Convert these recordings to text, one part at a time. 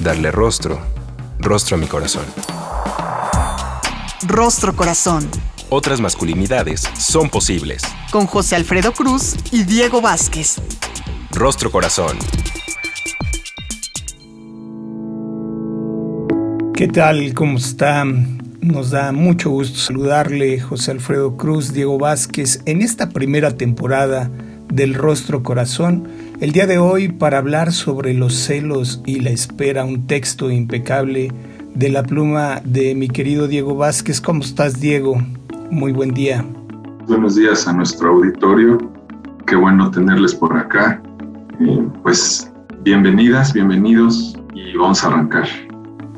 Darle rostro, rostro a mi corazón. Rostro Corazón. Otras masculinidades son posibles. Con José Alfredo Cruz y Diego Vázquez. Rostro Corazón. ¿Qué tal? ¿Cómo está? Nos da mucho gusto saludarle, José Alfredo Cruz, Diego Vázquez, en esta primera temporada del Rostro Corazón. El día de hoy para hablar sobre los celos y la espera, un texto impecable de la pluma de mi querido Diego Vázquez. ¿Cómo estás, Diego? Muy buen día. Buenos días a nuestro auditorio. Qué bueno tenerles por acá. pues bienvenidas, bienvenidos y vamos a arrancar.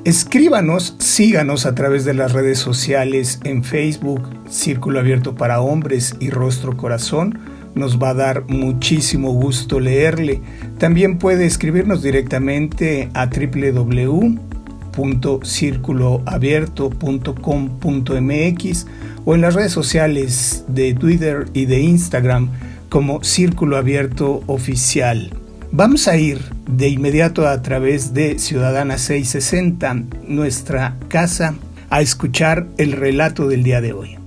Escríbanos, síganos a través de las redes sociales en Facebook, Círculo Abierto para Hombres y Rostro Corazón. Nos va a dar muchísimo gusto leerle. También puede escribirnos directamente a www.circuloabierto.com.mx o en las redes sociales de Twitter y de Instagram como Círculo Abierto Oficial. Vamos a ir de inmediato a través de Ciudadana 660, nuestra casa, a escuchar el relato del día de hoy.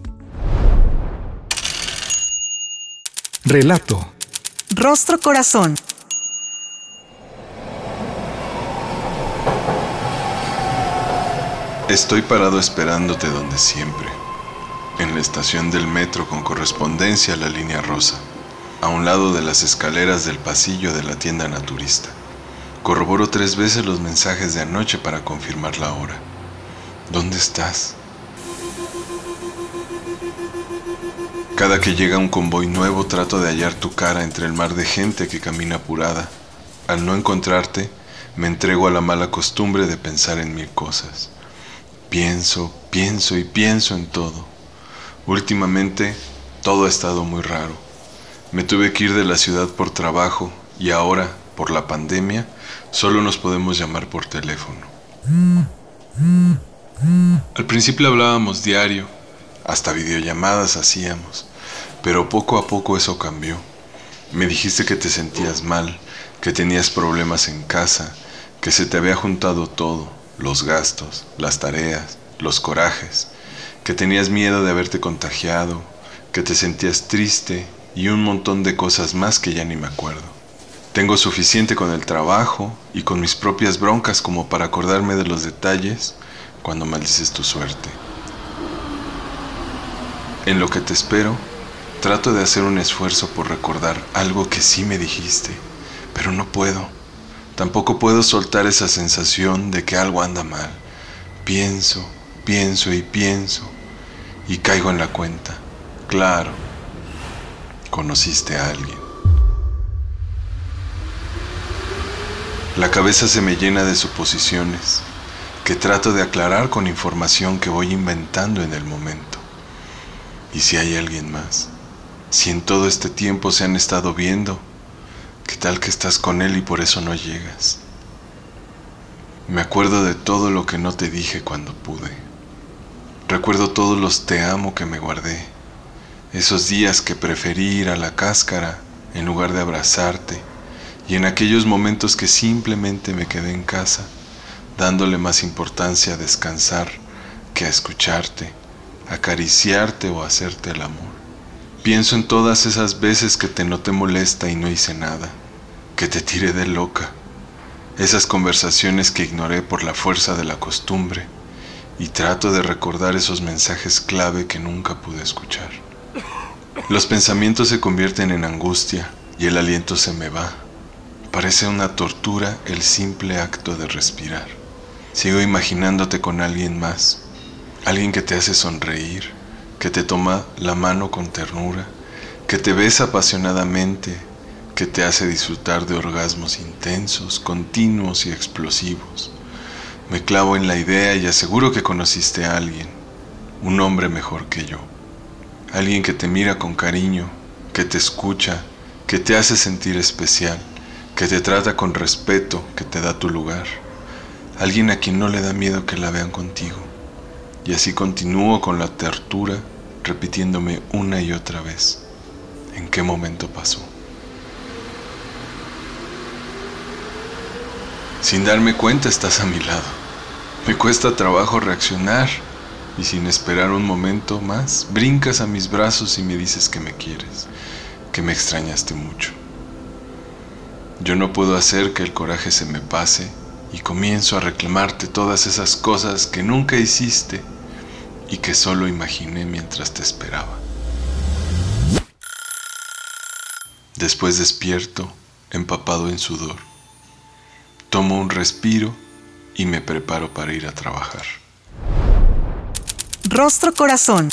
Relato. Rostro Corazón. Estoy parado esperándote donde siempre, en la estación del metro con correspondencia a la línea rosa a un lado de las escaleras del pasillo de la tienda naturista. Corroboro tres veces los mensajes de anoche para confirmar la hora. ¿Dónde estás? Cada que llega un convoy nuevo trato de hallar tu cara entre el mar de gente que camina apurada. Al no encontrarte, me entrego a la mala costumbre de pensar en mil cosas. Pienso, pienso y pienso en todo. Últimamente, todo ha estado muy raro. Me tuve que ir de la ciudad por trabajo y ahora, por la pandemia, solo nos podemos llamar por teléfono. Al principio hablábamos diario, hasta videollamadas hacíamos, pero poco a poco eso cambió. Me dijiste que te sentías mal, que tenías problemas en casa, que se te había juntado todo, los gastos, las tareas, los corajes, que tenías miedo de haberte contagiado, que te sentías triste y un montón de cosas más que ya ni me acuerdo. Tengo suficiente con el trabajo y con mis propias broncas como para acordarme de los detalles cuando maldices tu suerte. En lo que te espero, trato de hacer un esfuerzo por recordar algo que sí me dijiste, pero no puedo. Tampoco puedo soltar esa sensación de que algo anda mal. Pienso, pienso y pienso y caigo en la cuenta. Claro, conociste a alguien. La cabeza se me llena de suposiciones que trato de aclarar con información que voy inventando en el momento. ¿Y si hay alguien más? Si en todo este tiempo se han estado viendo, ¿qué tal que estás con él y por eso no llegas? Me acuerdo de todo lo que no te dije cuando pude. Recuerdo todos los te amo que me guardé esos días que preferí ir a la cáscara en lugar de abrazarte, y en aquellos momentos que simplemente me quedé en casa, dándole más importancia a descansar que a escucharte, acariciarte o hacerte el amor. Pienso en todas esas veces que te noté molesta y no hice nada, que te tiré de loca, esas conversaciones que ignoré por la fuerza de la costumbre, y trato de recordar esos mensajes clave que nunca pude escuchar. Los pensamientos se convierten en angustia y el aliento se me va. Parece una tortura el simple acto de respirar. Sigo imaginándote con alguien más, alguien que te hace sonreír, que te toma la mano con ternura, que te besa apasionadamente, que te hace disfrutar de orgasmos intensos, continuos y explosivos. Me clavo en la idea y aseguro que conociste a alguien, un hombre mejor que yo. Alguien que te mira con cariño, que te escucha, que te hace sentir especial, que te trata con respeto, que te da tu lugar. Alguien a quien no le da miedo que la vean contigo. Y así continúo con la tortura, repitiéndome una y otra vez. ¿En qué momento pasó? Sin darme cuenta estás a mi lado. Me cuesta trabajo reaccionar y sin esperar un momento más, brincas a mis brazos y me dices que me quieres, que me extrañaste mucho. Yo no puedo hacer que el coraje se me pase y comienzo a reclamarte todas esas cosas que nunca hiciste y que solo imaginé mientras te esperaba. Después despierto, empapado en sudor. Tomo un respiro y me preparo para ir a trabajar. Rostro Corazón.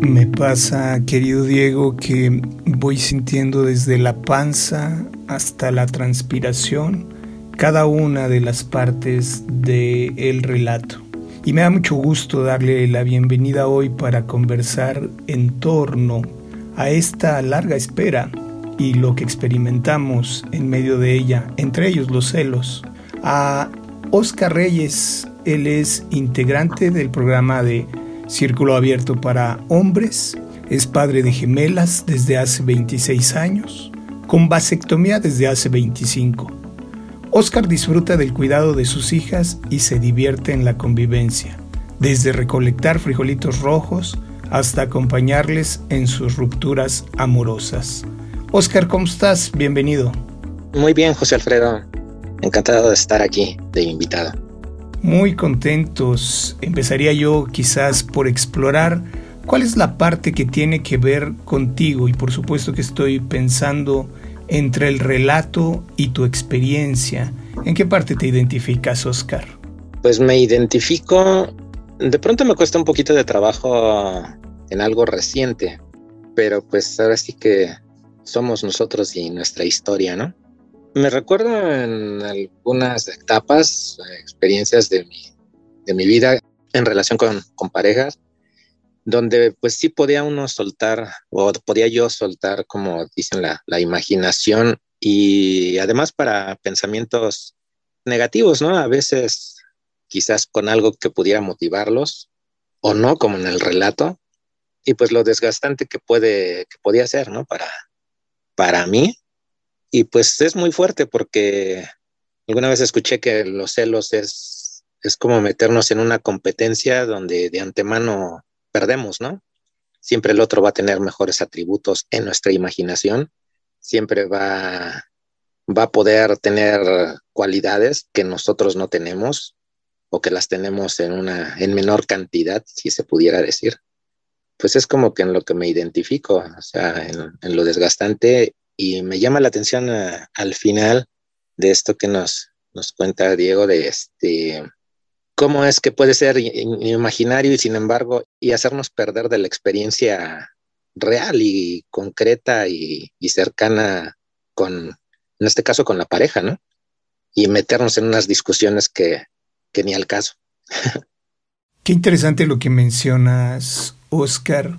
Me pasa, querido Diego, que voy sintiendo desde la panza hasta la transpiración cada una de las partes del el relato. Y me da mucho gusto darle la bienvenida hoy para conversar en torno a esta larga espera y lo que experimentamos en medio de ella, entre ellos los celos, a Oscar Reyes. Él es integrante del programa de Círculo Abierto para Hombres, es padre de gemelas desde hace 26 años, con vasectomía desde hace 25. Oscar disfruta del cuidado de sus hijas y se divierte en la convivencia, desde recolectar frijolitos rojos hasta acompañarles en sus rupturas amorosas. Oscar, ¿cómo estás? Bienvenido. Muy bien, José Alfredo. Encantado de estar aquí de invitado. Muy contentos. Empezaría yo quizás por explorar cuál es la parte que tiene que ver contigo y por supuesto que estoy pensando entre el relato y tu experiencia. ¿En qué parte te identificas, Oscar? Pues me identifico, de pronto me cuesta un poquito de trabajo en algo reciente, pero pues ahora sí que somos nosotros y nuestra historia, ¿no? Me recuerdo en algunas etapas, experiencias de mi, de mi vida en relación con, con parejas, donde pues sí podía uno soltar, o podía yo soltar, como dicen, la, la imaginación y además para pensamientos negativos, ¿no? A veces quizás con algo que pudiera motivarlos o no, como en el relato, y pues lo desgastante que puede, que podía ser, ¿no? Para, para mí y pues es muy fuerte porque alguna vez escuché que los celos es, es como meternos en una competencia donde de antemano perdemos, ¿no? Siempre el otro va a tener mejores atributos en nuestra imaginación, siempre va, va a poder tener cualidades que nosotros no tenemos o que las tenemos en una en menor cantidad, si se pudiera decir. Pues es como que en lo que me identifico, o sea, en, lo desgastante y me llama la atención eh, al final de esto que nos, nos cuenta Diego de este cómo es que puede ser imaginario y sin embargo y hacernos perder de la experiencia real y concreta y, cercana con, en este caso, con la pareja, ¿no? Y meternos en unas discusiones que, que ni al caso. Qué interesante lo que mencionas, Oscar,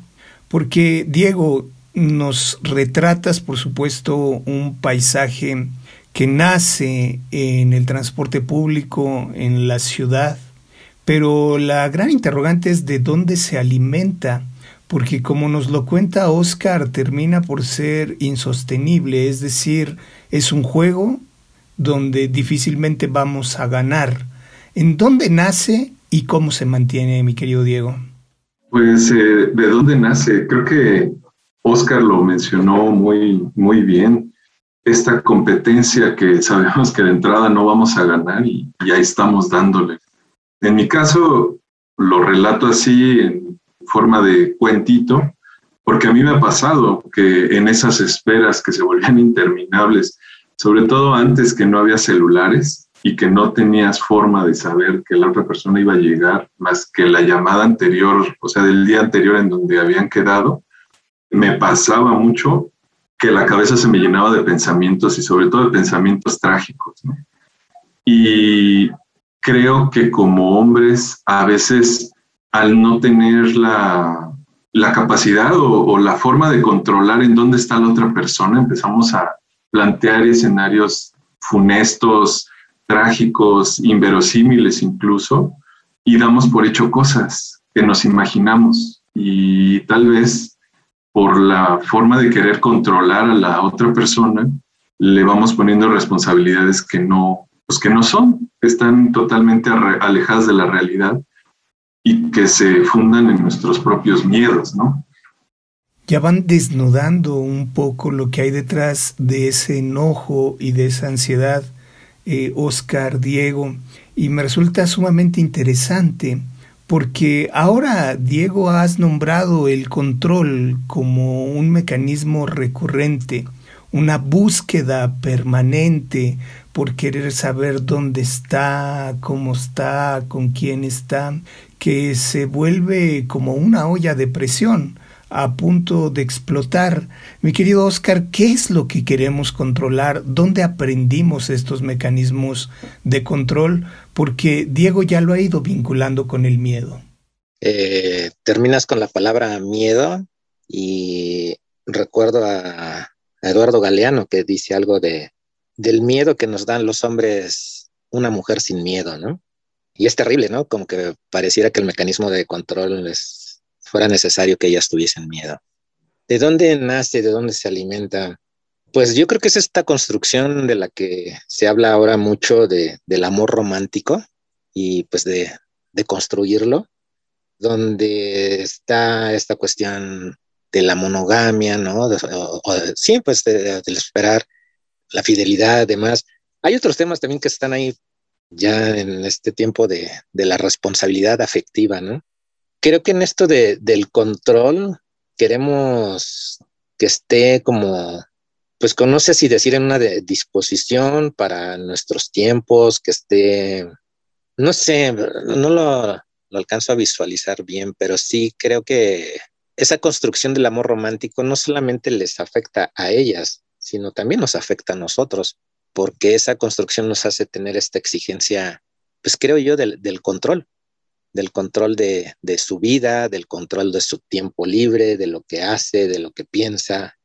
porque Diego, nos retratas, por supuesto, un paisaje que nace en el transporte público, en la ciudad, pero la gran interrogante es de dónde se alimenta, porque como nos lo cuenta Oscar, termina por ser insostenible, es decir, es un juego donde difícilmente vamos a ganar. ¿En dónde nace y cómo se mantiene, mi querido Diego? Pues, eh, ¿de dónde nace? Creo que Oscar lo mencionó muy, muy bien. Esta competencia que sabemos que de entrada no vamos a ganar y ya estamos dándole. En mi caso, lo relato así en forma de cuentito, porque a mí me ha pasado que en esas esperas que se volvían interminables, sobre todo antes que no había celulares y que no tenías forma de saber que la otra persona iba a llegar más que la llamada anterior, o sea, del día anterior en donde habían quedado, me pasaba mucho que la cabeza se me llenaba de pensamientos y sobre todo de pensamientos trágicos. Y creo que como hombres, a veces al no tener la, la capacidad o, o, la forma de controlar en dónde está la otra persona, empezamos a plantear escenarios funestos, trágicos, inverosímiles incluso, y damos por hecho cosas que nos imaginamos. Y tal vez por la forma de querer controlar a la otra persona, le vamos poniendo responsabilidades que no, pues que no son, están totalmente alejadas de la realidad y que se fundan en nuestros propios miedos, ¿no? Ya van desnudando un poco lo que hay detrás de ese enojo y de esa ansiedad, eh, Oscar, Diego, y me resulta sumamente interesante porque ahora, Diego, has nombrado el control como un mecanismo recurrente, una búsqueda permanente por querer saber dónde está, cómo está, con quién está, que se vuelve como una olla de presión a punto de explotar. Mi querido Oscar, ¿qué es lo que queremos controlar? ¿Dónde aprendimos estos mecanismos de control? Porque Diego ya lo ha ido vinculando con el miedo. Eh, terminas con la palabra miedo y recuerdo a, a Eduardo Galeano que dice algo de del miedo que nos dan los hombres una mujer sin miedo, ¿no? Y es terrible, ¿no? Como que pareciera que el mecanismo de control es fuera necesario que ellas tuviesen miedo. ¿De dónde nace, de dónde se alimenta? Pues yo creo que es esta construcción de la que se habla ahora mucho de, del amor romántico y pues de, de construirlo, donde está esta cuestión de la monogamia, ¿no? o, sí, pues del esperar la fidelidad, además. Hay otros temas también que están ahí ya en este tiempo de, la responsabilidad afectiva, ¿no? creo que en esto de, del control queremos que esté como, pues no sé si decir en una disposición para nuestros tiempos, que esté, no sé, no lo, lo alcanzo a visualizar bien, pero sí creo que esa construcción del amor romántico no solamente les afecta a ellas, sino también nos afecta a nosotros, porque esa construcción nos hace tener esta exigencia, pues creo yo, del, control del control de, de, su vida, del control de su tiempo libre, de lo que hace, de lo que piensa,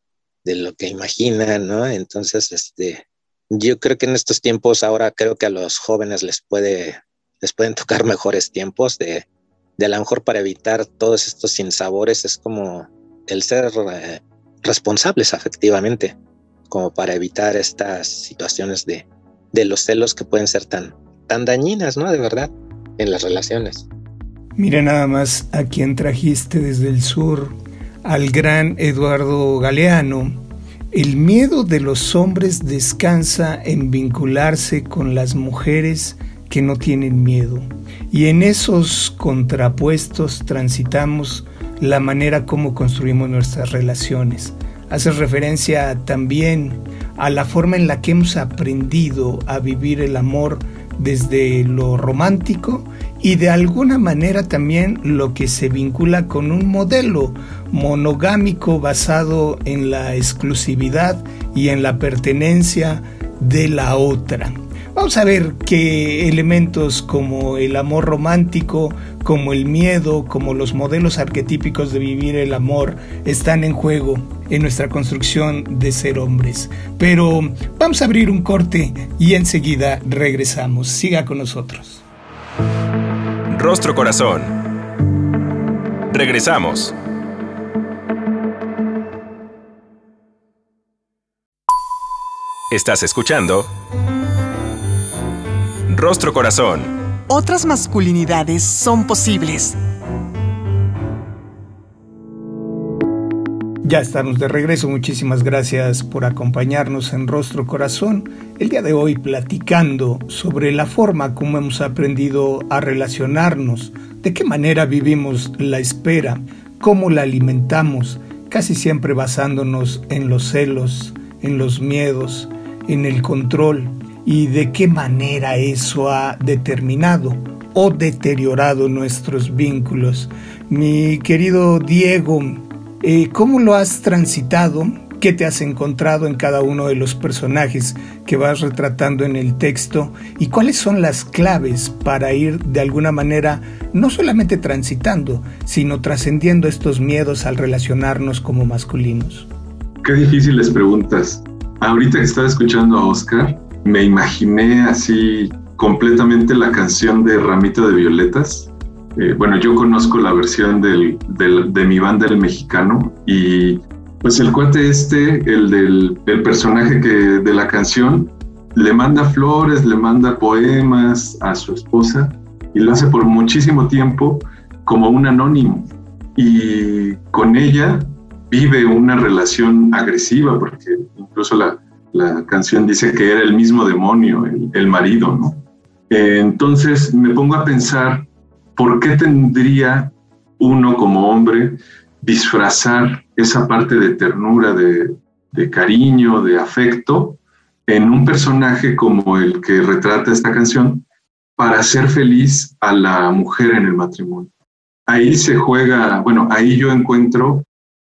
de lo que imagina, ¿no? Entonces, este, yo creo que en estos tiempos ahora creo que a los jóvenes les puede, les pueden tocar mejores tiempos de, de a lo mejor para evitar todos estos sinsabores es como el ser eh, responsables afectivamente, como para evitar estas situaciones de, de los celos que pueden ser tan, tan dañinas, ¿no? De verdad en las relaciones. Mira nada más a quien trajiste desde el sur, al gran Eduardo Galeano. El miedo de los hombres descansa en vincularse con las mujeres que no tienen miedo. Y en esos contrapuestos transitamos la manera como construimos nuestras relaciones. Hace referencia también a la forma en la que hemos aprendido a vivir el amor desde lo romántico y de alguna manera también lo que se vincula con un modelo monogámico basado en la exclusividad y en la pertenencia de la otra. Vamos a ver qué elementos como el amor romántico, como el miedo, como los modelos arquetípicos de vivir el amor están en juego en nuestra construcción de ser hombres. Pero vamos a abrir un corte y enseguida regresamos. Siga con nosotros. Rostro Corazón. Regresamos. Estás escuchando Rostro Corazón. Otras masculinidades son posibles. Ya estamos de regreso, muchísimas gracias por acompañarnos en Rostro Corazón. El día de hoy platicando sobre la forma como hemos aprendido a relacionarnos, de qué manera vivimos la espera, cómo la alimentamos, casi siempre basándonos en los celos, en los miedos, en el control, y de qué manera eso ha determinado o deteriorado nuestros vínculos. Mi querido Diego, eh, ¿cómo lo has transitado? qué te has encontrado en cada uno de los personajes que vas retratando en el texto y cuáles son las claves para ir de alguna manera no solamente transitando, sino trascendiendo estos miedos al relacionarnos como masculinos. Qué difíciles preguntas. Ahorita que estaba escuchando a Oscar, me imaginé así completamente la canción de Ramito de Violetas. Eh, bueno, yo conozco la versión de mi banda El Mexicano y pues el cuate este, el del el personaje que, de la canción, le manda flores, le manda poemas a su esposa y lo hace por muchísimo tiempo como un anónimo. Y con ella vive una relación agresiva, porque incluso la, la canción dice que era el mismo demonio, el, marido, ¿no? Eh, entonces me pongo a pensar, ¿por qué tendría uno como hombre disfrazar esa parte de ternura, de, cariño, de afecto en un personaje como el que retrata esta canción para hacer feliz a la mujer en el matrimonio. Ahí se juega, bueno, ahí yo encuentro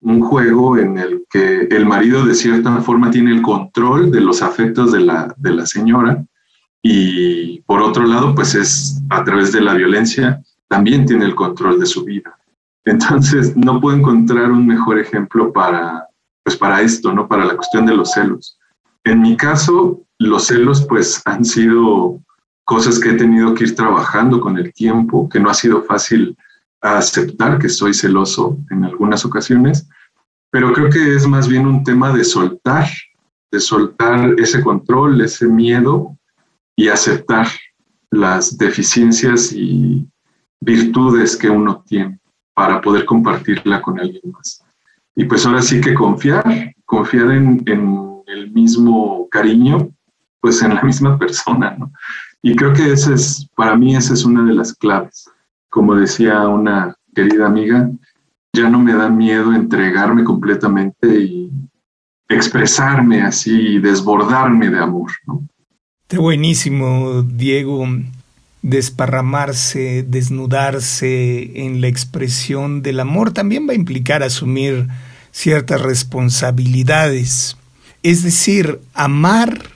un juego en el que el marido de cierta forma tiene el control de los afectos de la, de la señora y por otro lado, pues es a través de la violencia, también tiene el control de su vida. Entonces, no puedo encontrar un mejor ejemplo para, pues para esto, ¿no? Para la cuestión de los celos. En mi caso, los celos pues han sido cosas que he tenido que ir trabajando con el tiempo, que no ha sido fácil aceptar que soy celoso en algunas ocasiones, pero creo que es más bien un tema de soltar, de soltar ese control, ese miedo y aceptar las deficiencias y virtudes que uno tiene para poder compartirla con alguien más. Y pues ahora sí que confiar, confiar en, el mismo cariño, pues en la misma persona, ¿no? Y creo que esa es, para mí esa es una de las claves. Como decía una querida amiga, ya no me da miedo entregarme completamente y expresarme así, desbordarme de amor, ¿no? Buenísimo, Diego desparramarse, desnudarse en la expresión del amor también va a implicar asumir ciertas responsabilidades. Es decir, amar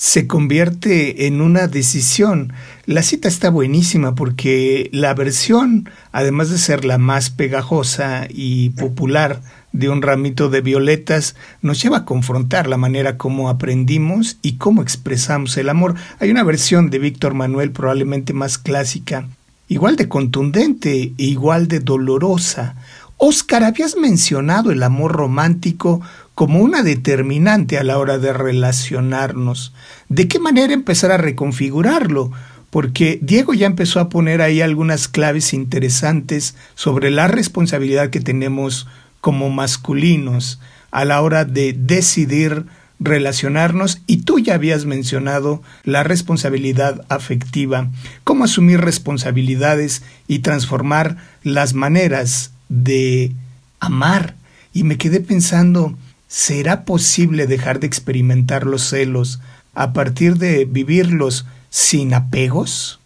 se convierte en una decisión. La cita está buenísima porque la versión, además de ser la más pegajosa y popular de un ramito de violetas nos lleva a confrontar la manera como aprendimos y cómo expresamos el amor. Hay una versión de Víctor Manuel probablemente más clásica, igual de contundente e igual de dolorosa. Oscar, habías mencionado el amor romántico como una determinante a la hora de relacionarnos. ¿De qué manera empezar a reconfigurarlo? Porque Diego ya empezó a poner ahí algunas claves interesantes sobre la responsabilidad que tenemos como masculinos a la hora de decidir relacionarnos y tú ya habías mencionado la responsabilidad afectiva, cómo asumir responsabilidades y transformar las maneras de amar. Y me quedé pensando, ¿será posible dejar de experimentar los celos a partir de vivirlos sin apegos?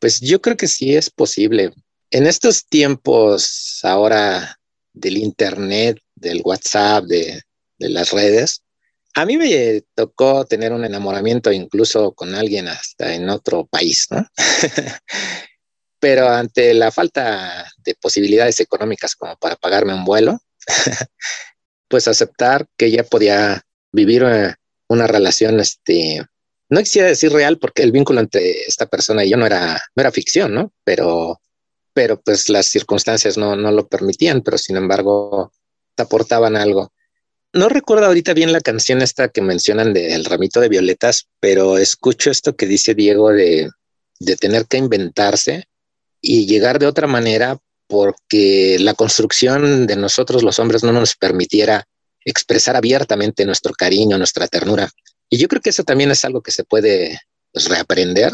Pues yo creo que sí es posible. En estos tiempos ahora del Internet, del WhatsApp, de, las redes. A mí me tocó tener un enamoramiento incluso con alguien hasta en otro país, ¿no? Pero ante la falta de posibilidades económicas como para pagarme un vuelo, pues aceptar que ella podía vivir una, relación, este, no quisiera decir real porque el vínculo entre esta persona y yo no era, no era ficción, ¿no? Pero pero pues las circunstancias no, no lo permitían, pero sin embargo te aportaban algo. No recuerdo ahorita bien la canción esta que mencionan de El ramito de violetas, pero escucho esto que dice Diego de, de tener que inventarse y llegar de otra manera porque la construcción de nosotros los hombres no nos permitiera expresar abiertamente nuestro cariño, nuestra ternura. Y yo creo que eso también es algo que se puede pues, reaprender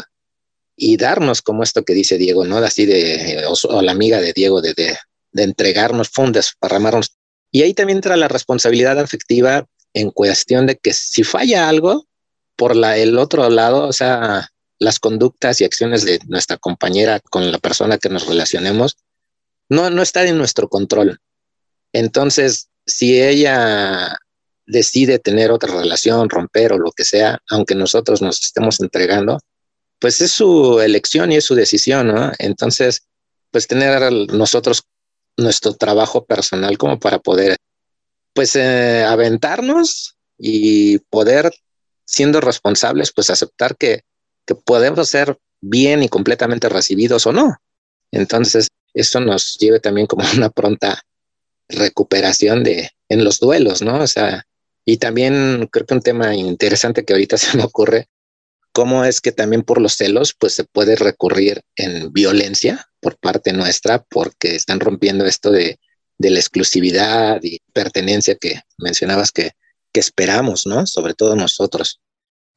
y darnos como esto que dice Diego, ¿no? Así de, o, la amiga de Diego, de, de, de entregarnos, fundes, parramarnos. Y ahí también entra la responsabilidad afectiva en cuestión de que si falla algo por la, el otro lado, o sea, las conductas y acciones de nuestra compañera con la persona que nos relacionemos, no, no está en nuestro control. Entonces, si ella decide tener otra relación, romper o lo que sea, aunque nosotros nos estemos entregando, pues es su elección y es su decisión, ¿no? Entonces, pues tener nosotros nuestro trabajo personal como para poder, pues, eh, aventarnos y poder, siendo responsables, pues aceptar que, que podemos ser bien y completamente recibidos o no. Entonces, eso nos lleve también como una pronta recuperación de en los duelos, ¿no? O sea, y también creo que un tema interesante que ahorita se me ocurre, cómo es que también por los celos, pues se puede recurrir en violencia por parte nuestra, porque están rompiendo esto de, de la exclusividad y pertenencia que mencionabas que, que esperamos, ¿no? Sobre todo nosotros.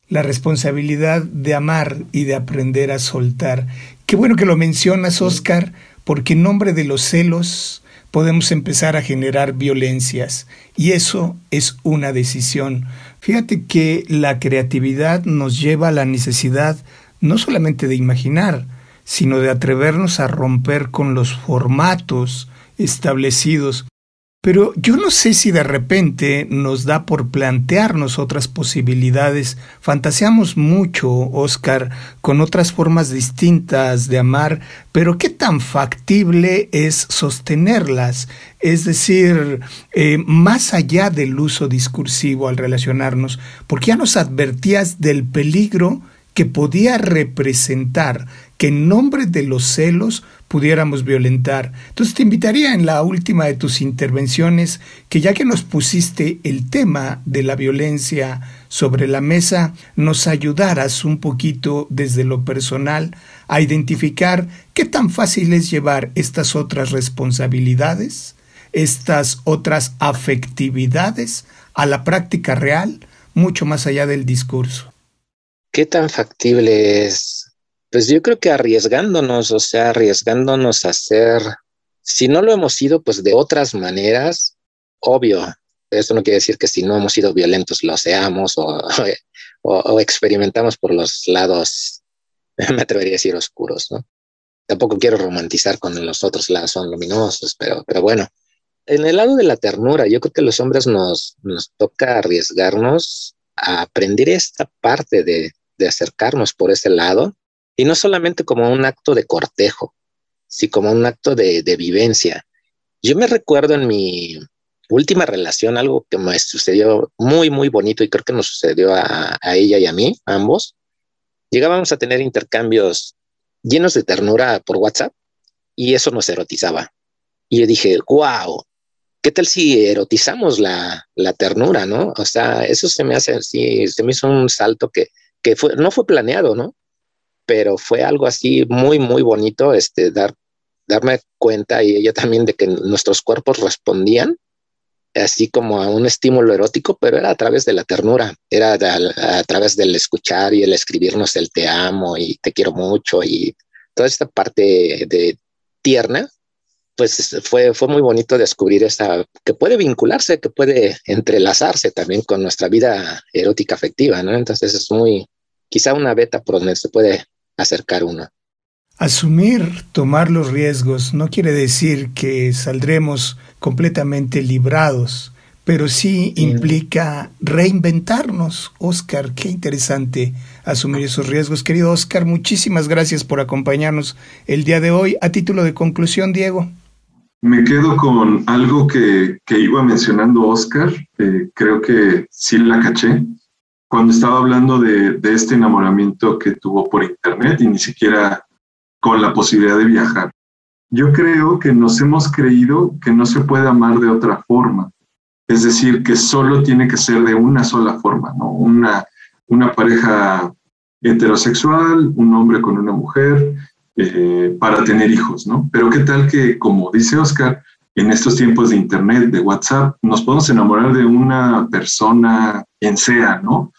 La responsabilidad de amar y de aprender a soltar. Qué bueno que lo mencionas, Oscar, porque en nombre de los celos podemos empezar a generar violencias y eso es una decisión. Fíjate que la creatividad nos lleva a la necesidad no solamente de imaginar, sino de atrevernos a romper con los formatos establecidos pero yo no sé si de repente nos da por plantearnos otras posibilidades. Fantaseamos mucho, Oscar, con otras formas distintas de amar, pero ¿qué tan factible es sostenerlas? Es decir, eh, más allá del uso discursivo al relacionarnos, porque ya nos advertías del peligro que podía representar que en nombre de los celos pudiéramos violentar. Entonces te invitaría en la última de tus intervenciones que ya que nos pusiste el tema de la violencia sobre la mesa, nos ayudaras un poquito desde lo personal a identificar qué tan fácil es llevar estas otras responsabilidades, estas otras afectividades a la práctica real, mucho más allá del discurso. ¿Qué tan factible es pues yo creo que arriesgándonos, o sea, arriesgándonos a hacer, si no lo hemos sido, pues de otras maneras, obvio. Esto no quiere decir que si no hemos sido violentos lo seamos o, o, experimentamos por los lados, me atrevería a decir, oscuros, ¿no? Tampoco quiero romantizar con los otros lados son luminosos, pero, pero bueno, en el lado de la ternura, yo creo que los hombres nos, nos toca arriesgarnos a aprender esta parte de, de acercarnos por ese lado y no solamente como un acto de cortejo, sino como un acto de, vivencia. Yo me recuerdo en mi última relación algo que me sucedió muy, muy bonito y creo que nos sucedió a, a ella y a mí, ambos. Llegábamos a tener intercambios llenos de ternura por WhatsApp y eso nos erotizaba. Y yo dije, wow, ¿qué tal si erotizamos la, la, ternura, no? O sea, eso se me hace así, se me hizo un salto que, que fue, no fue planeado, ¿no? Pero fue algo así muy, muy bonito, este, dar, darme cuenta y ella también de que nuestros cuerpos respondían así como a un estímulo erótico, pero era a través de la ternura, era a, través del escuchar y el escribirnos el te amo y te quiero mucho y toda esta parte de tierna, pues fue, fue muy bonito descubrir esta, que puede vincularse, que puede entrelazarse también con nuestra vida erótica afectiva, ¿no? Entonces es muy, quizá una beta por donde se puede acercar uno. Asumir, tomar los riesgos no quiere decir que saldremos completamente librados, pero sí implica reinventarnos. Oscar, qué interesante asumir esos riesgos. Querido Oscar, muchísimas gracias por acompañarnos el día de hoy. A título de conclusión, Diego. Me quedo con algo que, iba mencionando Oscar. Eh, creo que sí la caché cuando estaba hablando de, este enamoramiento que tuvo por internet y ni siquiera con la posibilidad de viajar. Yo creo que nos hemos creído que no se puede amar de otra forma. Es decir, que solo tiene que ser de una sola forma, ¿no? Una, una pareja heterosexual, un hombre con una mujer, eh, para tener hijos, ¿no? Pero qué tal que, como dice Oscar, en estos tiempos de Internet, de WhatsApp, nos podemos enamorar de una persona, quien sea, ¿no?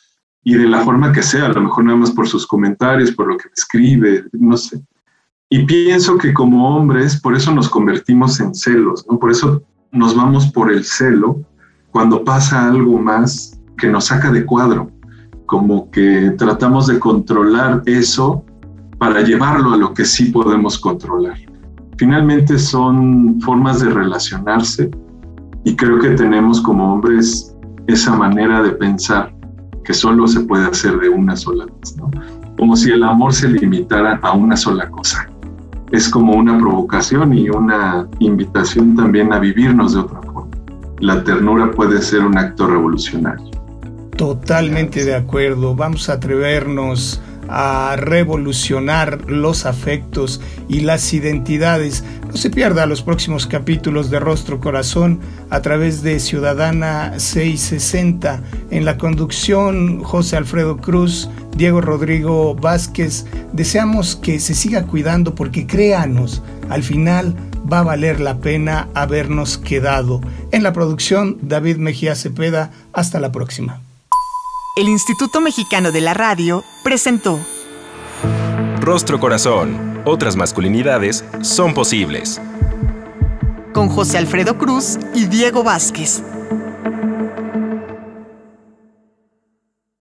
y de la forma que sea, a lo mejor nada más por sus comentarios, por lo que escribe, no sé. Y pienso que como hombres, por eso nos convertimos en celos, ¿no? Por eso nos vamos por el celo cuando pasa algo más que nos saca de cuadro, como que tratamos de controlar eso para llevarlo a lo que sí podemos controlar. Finalmente son formas de relacionarse y creo que tenemos como hombres esa manera de pensar que solo se puede hacer de una sola vez, ¿no? Como si el amor se limitara a una sola cosa. Es como una provocación y una invitación también a vivirnos de otra forma. La ternura puede ser un acto revolucionario. Totalmente de acuerdo. Vamos a atrevernos a revolucionar los afectos y las identidades. No se pierda los próximos capítulos de Rostro Corazón a través de Ciudadana 660. En la conducción, José Alfredo Cruz, Diego Rodrigo Vázquez. Deseamos que se siga cuidando porque créanos, al final va a valer la pena habernos quedado. En la producción, David Mejía Cepeda. Hasta la próxima. El Instituto Mexicano de la Radio presentó Rostro Corazón. Otras masculinidades son posibles. Con José Alfredo Cruz y Diego Vázquez.